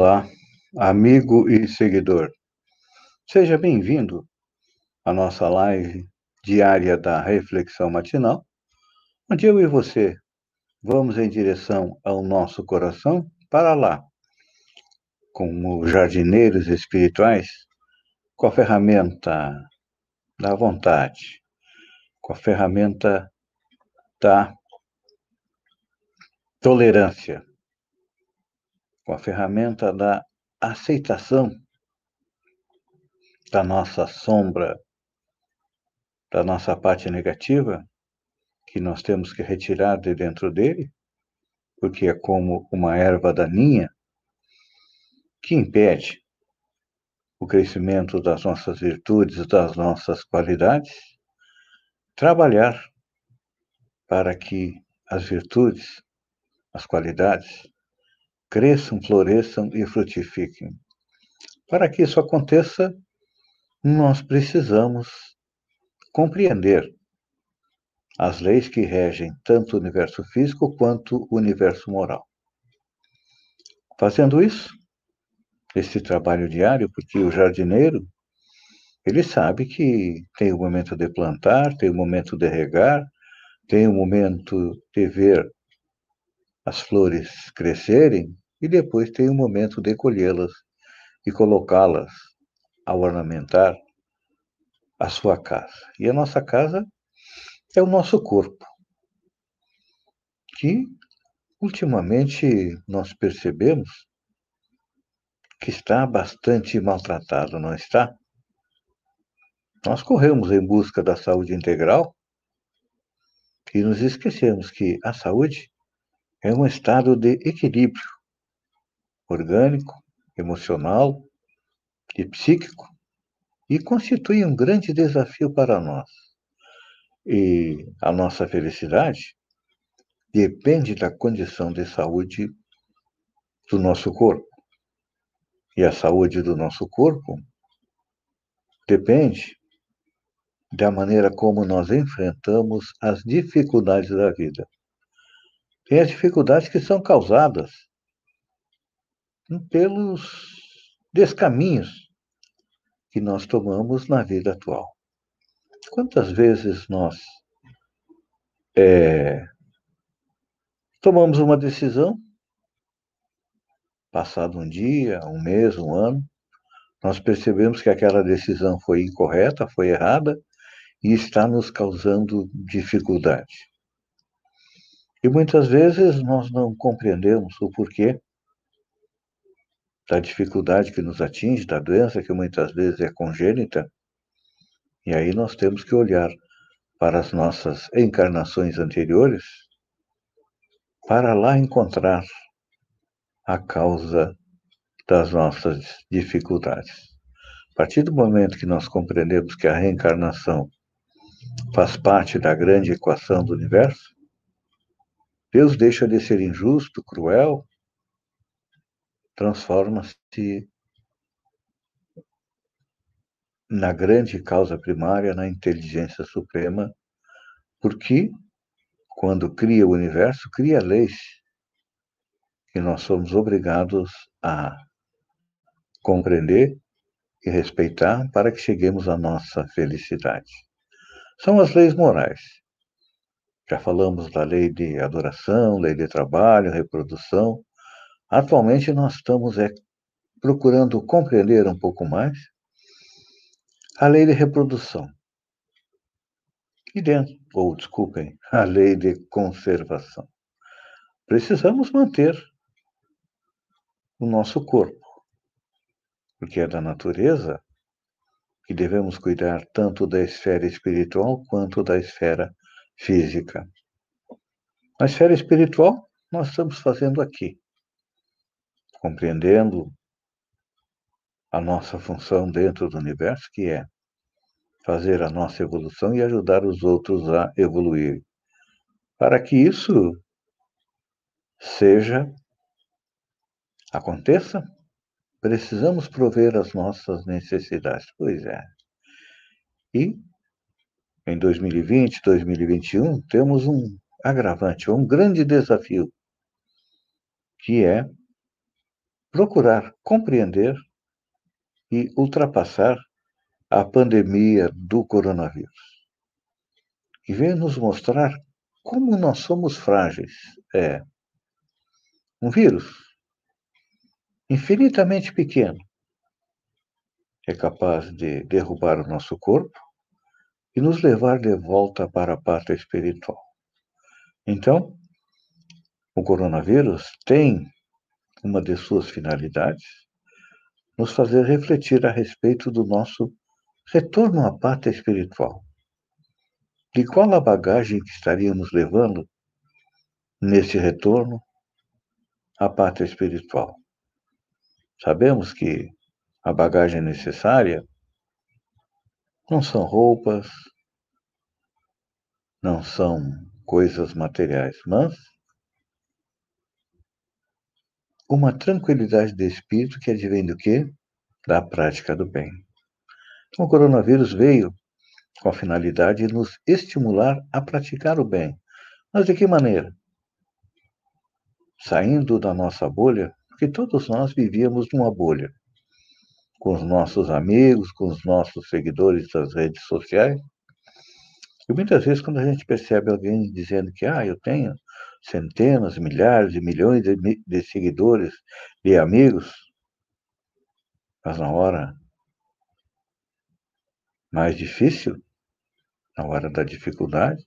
Olá, amigo e seguidor. Seja bem-vindo à nossa live diária da Reflexão Matinal, onde eu e você vamos em direção ao nosso coração para lá, como jardineiros espirituais, com a ferramenta da vontade, com a ferramenta da tolerância, com a ferramenta da aceitação da nossa sombra, da nossa parte negativa, que nós temos que retirar de dentro dele, porque é como uma erva daninha que impede o crescimento das nossas virtudes, das nossas qualidades, trabalhar para que as virtudes, as qualidades, cresçam, floresçam e frutifiquem. Para que isso aconteça, nós precisamos compreender as leis que regem tanto o universo físico quanto o universo moral. Fazendo isso, esse trabalho diário, porque o jardineiro, ele sabe que tem o momento de plantar, tem o momento de regar, tem o momento de ver as flores crescerem e depois tem o momento de colhê-las e colocá-las a ornamentar a sua casa. E a nossa casa é o nosso corpo, que ultimamente nós percebemos que está bastante maltratado, não está? Nós corremos em busca da saúde integral e nos esquecemos que a saúde é um estado de equilíbrio orgânico, emocional e psíquico e constitui um grande desafio para nós. E a nossa felicidade depende da condição de saúde do nosso corpo. E a saúde do nosso corpo depende da maneira como nós enfrentamos as dificuldades da vida. Tem as dificuldades que são causadas pelos descaminhos que nós tomamos na vida atual. Quantas vezes nós é, tomamos uma decisão, passado um dia, um mês, um ano, nós percebemos que aquela decisão foi incorreta, foi errada e está nos causando dificuldade. E muitas vezes nós não compreendemos o porquê da dificuldade que nos atinge, da doença que muitas vezes é congênita. E aí nós temos que olhar para as nossas encarnações anteriores para lá encontrar a causa das nossas dificuldades. A partir do momento que nós compreendemos que a reencarnação faz parte da grande equação do universo, Deus deixa de ser injusto, cruel, transforma-se na grande causa primária, na inteligência suprema, porque quando cria o universo, cria leis que nós somos obrigados a compreender e respeitar para que cheguemos à nossa felicidade. São as leis morais. Já falamos da lei de adoração, lei de trabalho, reprodução. Atualmente nós estamos é, procurando compreender um pouco mais a lei de reprodução. E dentro, ou desculpem, a lei de conservação. Precisamos manter o nosso corpo, porque é da natureza que devemos cuidar tanto da esfera espiritual quanto da esfera física. Na esfera espiritual, nós estamos fazendo aqui, compreendendo a nossa função dentro do universo, que é fazer a nossa evolução e ajudar os outros a evoluir. Para que isso seja aconteça, precisamos prover as nossas necessidades. Pois é. E em 2020, 2021, temos um agravante, um grande desafio, que é procurar compreender e ultrapassar a pandemia do coronavírus. E veio nos mostrar como nós somos frágeis. É um vírus infinitamente pequeno é capaz de derrubar o nosso corpo e nos levar de volta para a pátria espiritual. Então, o coronavírus tem uma de suas finalidades nos fazer refletir a respeito do nosso retorno à pátria espiritual. De qual a bagagem que estaríamos levando nesse retorno à pátria espiritual? Sabemos que a bagagem necessária não são roupas, não são coisas materiais, mas uma tranquilidade de espírito que advém do quê? Da prática do bem. Então, o coronavírus veio com a finalidade de nos estimular a praticar o bem. Mas de que maneira? Saindo da nossa bolha, porque todos nós vivíamos numa bolha, com os nossos amigos, com os nossos seguidores das redes sociais. E muitas vezes, quando a gente percebe alguém dizendo que, ah, eu tenho centenas, milhares e milhões de, de seguidores, de amigos, mas na hora mais difícil, na hora da dificuldade,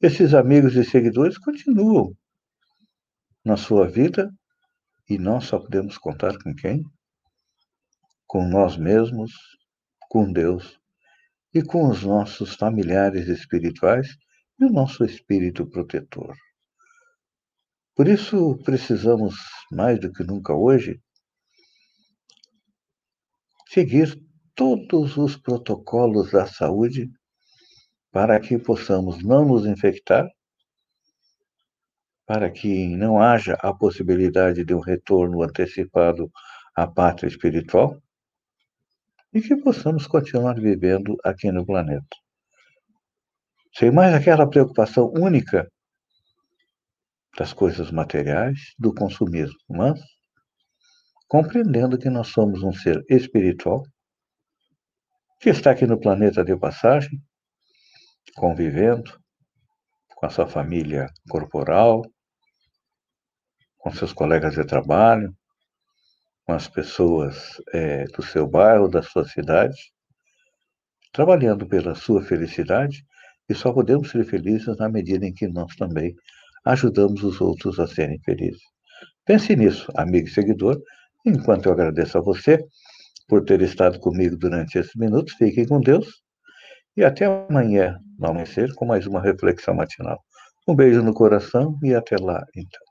esses amigos e seguidores continuam na sua vida e nós só podemos contar com quem? Com nós mesmos, com Deus e com os nossos familiares espirituais e o nosso espírito protetor. Por isso, precisamos, mais do que nunca hoje, seguir todos os protocolos da saúde para que possamos não nos infectar, para que não haja a possibilidade de um retorno antecipado à pátria espiritual e que possamos continuar vivendo aqui no planeta. Sem mais aquela preocupação única das coisas materiais, do consumismo, mas compreendendo que nós somos um ser espiritual que está aqui no planeta de passagem, convivendo com a sua família corporal, com seus colegas de trabalho, com as pessoas é, do seu bairro, da sua cidade, trabalhando pela sua felicidade e só podemos ser felizes na medida em que nós também ajudamos os outros a serem felizes. Pense nisso, amigo e seguidor, enquanto eu agradeço a você por ter estado comigo durante esses minutos. Fiquem com Deus e até amanhã, no amanhecer, com mais uma reflexão matinal. Um beijo no coração e até lá, então.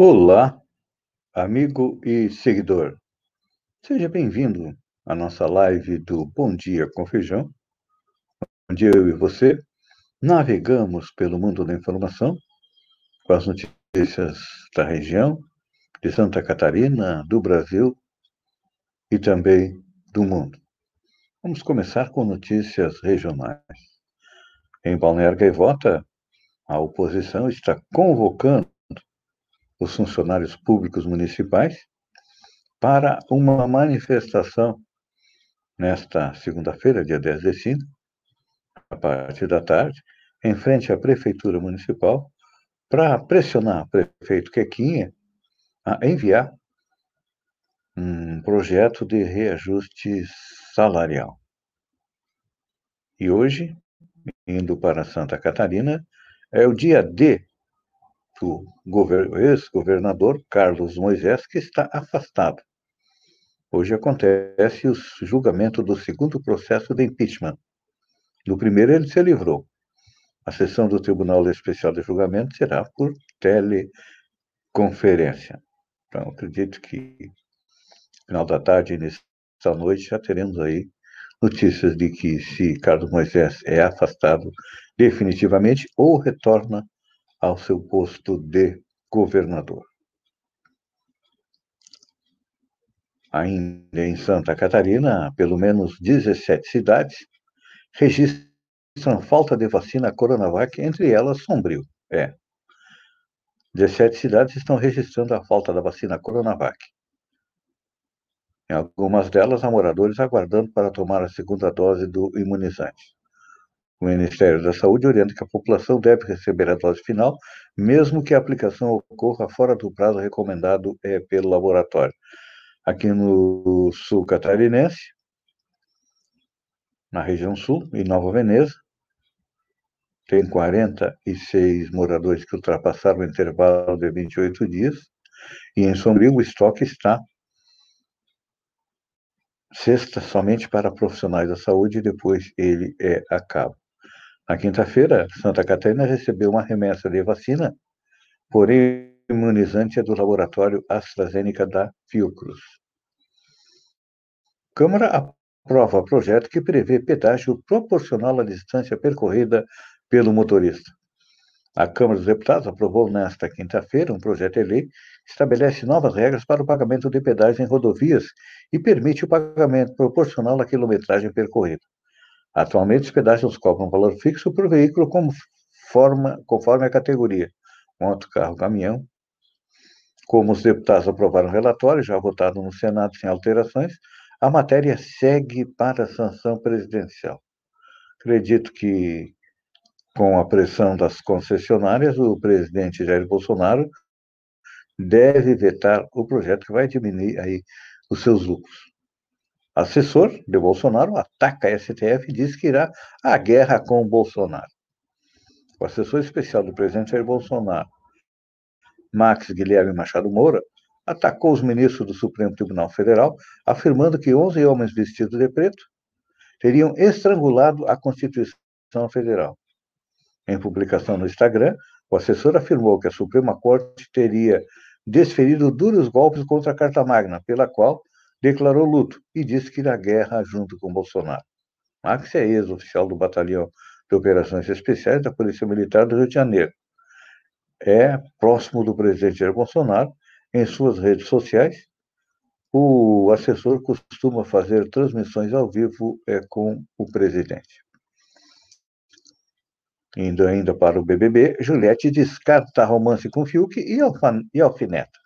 Olá, amigo e seguidor. Seja bem-vindo à nossa live do Bom Dia com Feijão, onde eu e você navegamos pelo mundo da informação com as notícias da região, de Santa Catarina, do Brasil e também do mundo. Vamos começar com notícias regionais. Em Balneário Gaivota, a oposição está convocando os funcionários públicos municipais para uma manifestação nesta segunda-feira, dia 10 de 5, a partir da tarde, em frente à Prefeitura Municipal, para pressionar o prefeito Quequinha a enviar um projeto de reajuste salarial. E hoje, indo para Santa Catarina, é o dia D do ex-governador Carlos Moisés, que está afastado. Hoje acontece o julgamento do segundo processo de impeachment. No primeiro, ele se livrou. A sessão do Tribunal Especial de Julgamento será por teleconferência. Então, acredito que, final da tarde, início da noite, já teremos aí notícias de que se Carlos Moisés é afastado definitivamente ou retorna ao seu posto de governador. Ainda em Santa Catarina, pelo menos 17 cidades registram falta de vacina Coronavac, entre elas Sombrio. É. 17 cidades estão registrando a falta da vacina Coronavac. Em algumas delas, há moradores aguardando para tomar a segunda dose do imunizante. O Ministério da Saúde orienta que a população deve receber a dose final, mesmo que a aplicação ocorra fora do prazo recomendado é, pelo laboratório. Aqui no sul catarinense, na região sul, em Nova Veneza, tem 46 moradores que ultrapassaram o intervalo de 28 dias, e em Sombrio o estoque está sexta somente para profissionais da saúde e depois ele é acaba. Na quinta-feira, Santa Catarina recebeu uma remessa de vacina, porém o imunizante é do laboratório AstraZeneca da Fiocruz. Câmara aprova projeto que prevê pedágio proporcional à distância percorrida pelo motorista. A Câmara dos Deputados aprovou nesta quinta-feira um projeto de lei que estabelece novas regras para o pagamento de pedágio em rodovias e permite o pagamento proporcional à quilometragem percorrida. Atualmente, os pedágios cobram um valor fixo por veículo forma, conforme a categoria, moto, carro, caminhão. Como os deputados aprovaram o relatório, já votado no Senado sem alterações, a matéria segue para a sanção presidencial. Acredito que, com a pressão das concessionárias, o presidente Jair Bolsonaro deve vetar o projeto que vai diminuir aí os seus lucros. Assessor de Bolsonaro ataca a STF e diz que irá à guerra com o Bolsonaro. O assessor especial do presidente Jair Bolsonaro, Max Guilherme Machado Moura, atacou os ministros do Supremo Tribunal Federal, afirmando que 11 homens vestidos de preto teriam estrangulado a Constituição Federal. Em publicação no Instagram, o assessor afirmou que a Suprema Corte teria desferido duros golpes contra a Carta Magna, pela qual declarou luto e disse que irá guerra junto com Bolsonaro. Max é ex-oficial do Batalhão de Operações Especiais da Polícia Militar do Rio de Janeiro. É próximo do presidente Jair Bolsonaro. Em suas redes sociais, o assessor costuma fazer transmissões ao vivo é, com o presidente. Indo ainda para o BBB, Juliette descarta romance com Fiuk e, e alfineta.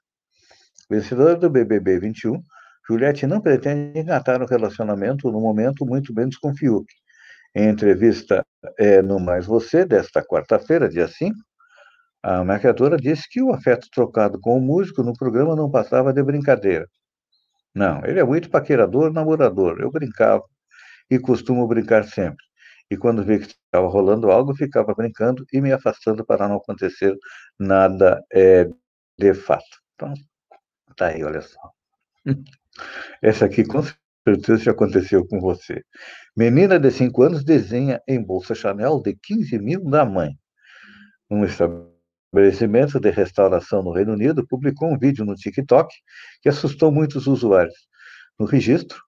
Vencedora do BBB 21, Juliette não pretende engatar o um relacionamento no momento, muito menos com Fiuk. Em entrevista é, no Mais Você, desta quarta-feira, dia 5, a maquiadora disse que o afeto trocado com o músico no programa não passava de brincadeira. Não, ele é muito paquerador, namorador. Eu brincava e costumo brincar sempre. E quando vi que estava rolando algo, ficava brincando e me afastando para não acontecer nada é, de fato. Então, tá aí, olha só. Essa aqui com certeza já aconteceu com você. Menina de 5 anos desenha em bolsa Chanel de 15 mil da mãe. Um estabelecimento de restauração no Reino Unido publicou um vídeo no TikTok que assustou muitos usuários. No registro,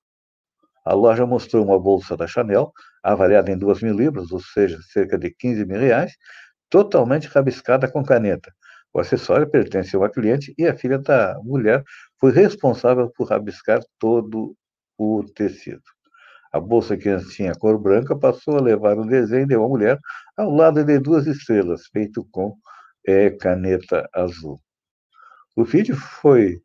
a loja mostrou uma bolsa da Chanel, avaliada em 2 mil libras, ou seja, cerca de 15 mil reais, totalmente rabiscada com caneta. O acessório pertence a uma cliente e a filha da mulher foi responsável por rabiscar todo o tecido. A bolsa que antes tinha cor branca passou a levar um desenho de uma mulher ao lado de duas estrelas, feito com é, caneta azul. O vídeo foi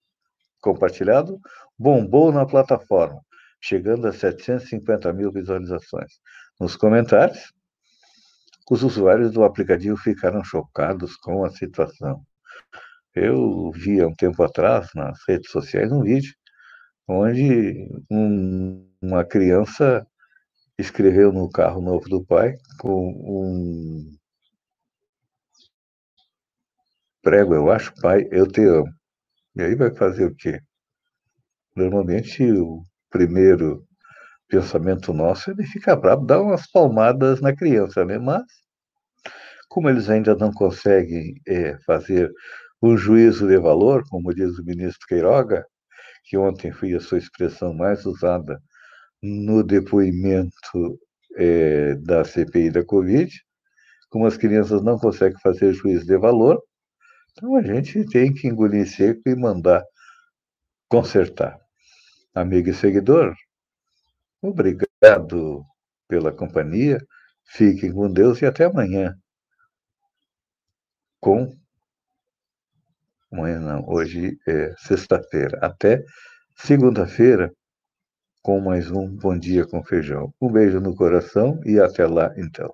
compartilhado, bombou na plataforma, chegando a 750 mil visualizações. Nos comentários, os usuários do aplicativo ficaram chocados com a situação. Eu vi há um tempo atrás, nas redes sociais, um vídeo onde um, uma criança escreveu no carro novo do pai com um prego, eu acho, pai, eu te amo. E aí vai fazer o quê? Normalmente o primeiro pensamento nosso é de ficar bravo, dar umas palmadas na criança, né? Mas, como eles ainda não conseguem é, fazer o juízo de valor, como diz o ministro Queiroga, que ontem foi a sua expressão mais usada no depoimento é, da CPI da Covid, como as crianças não conseguem fazer juízo de valor, então a gente tem que engolir seco e mandar consertar. Amigo e seguidor, obrigado pela companhia, fiquem com Deus e até amanhã. Com. Amanhã não, hoje é sexta-feira. Até segunda-feira com mais um Bom Dia com Feijão. Um beijo no coração e até lá, então.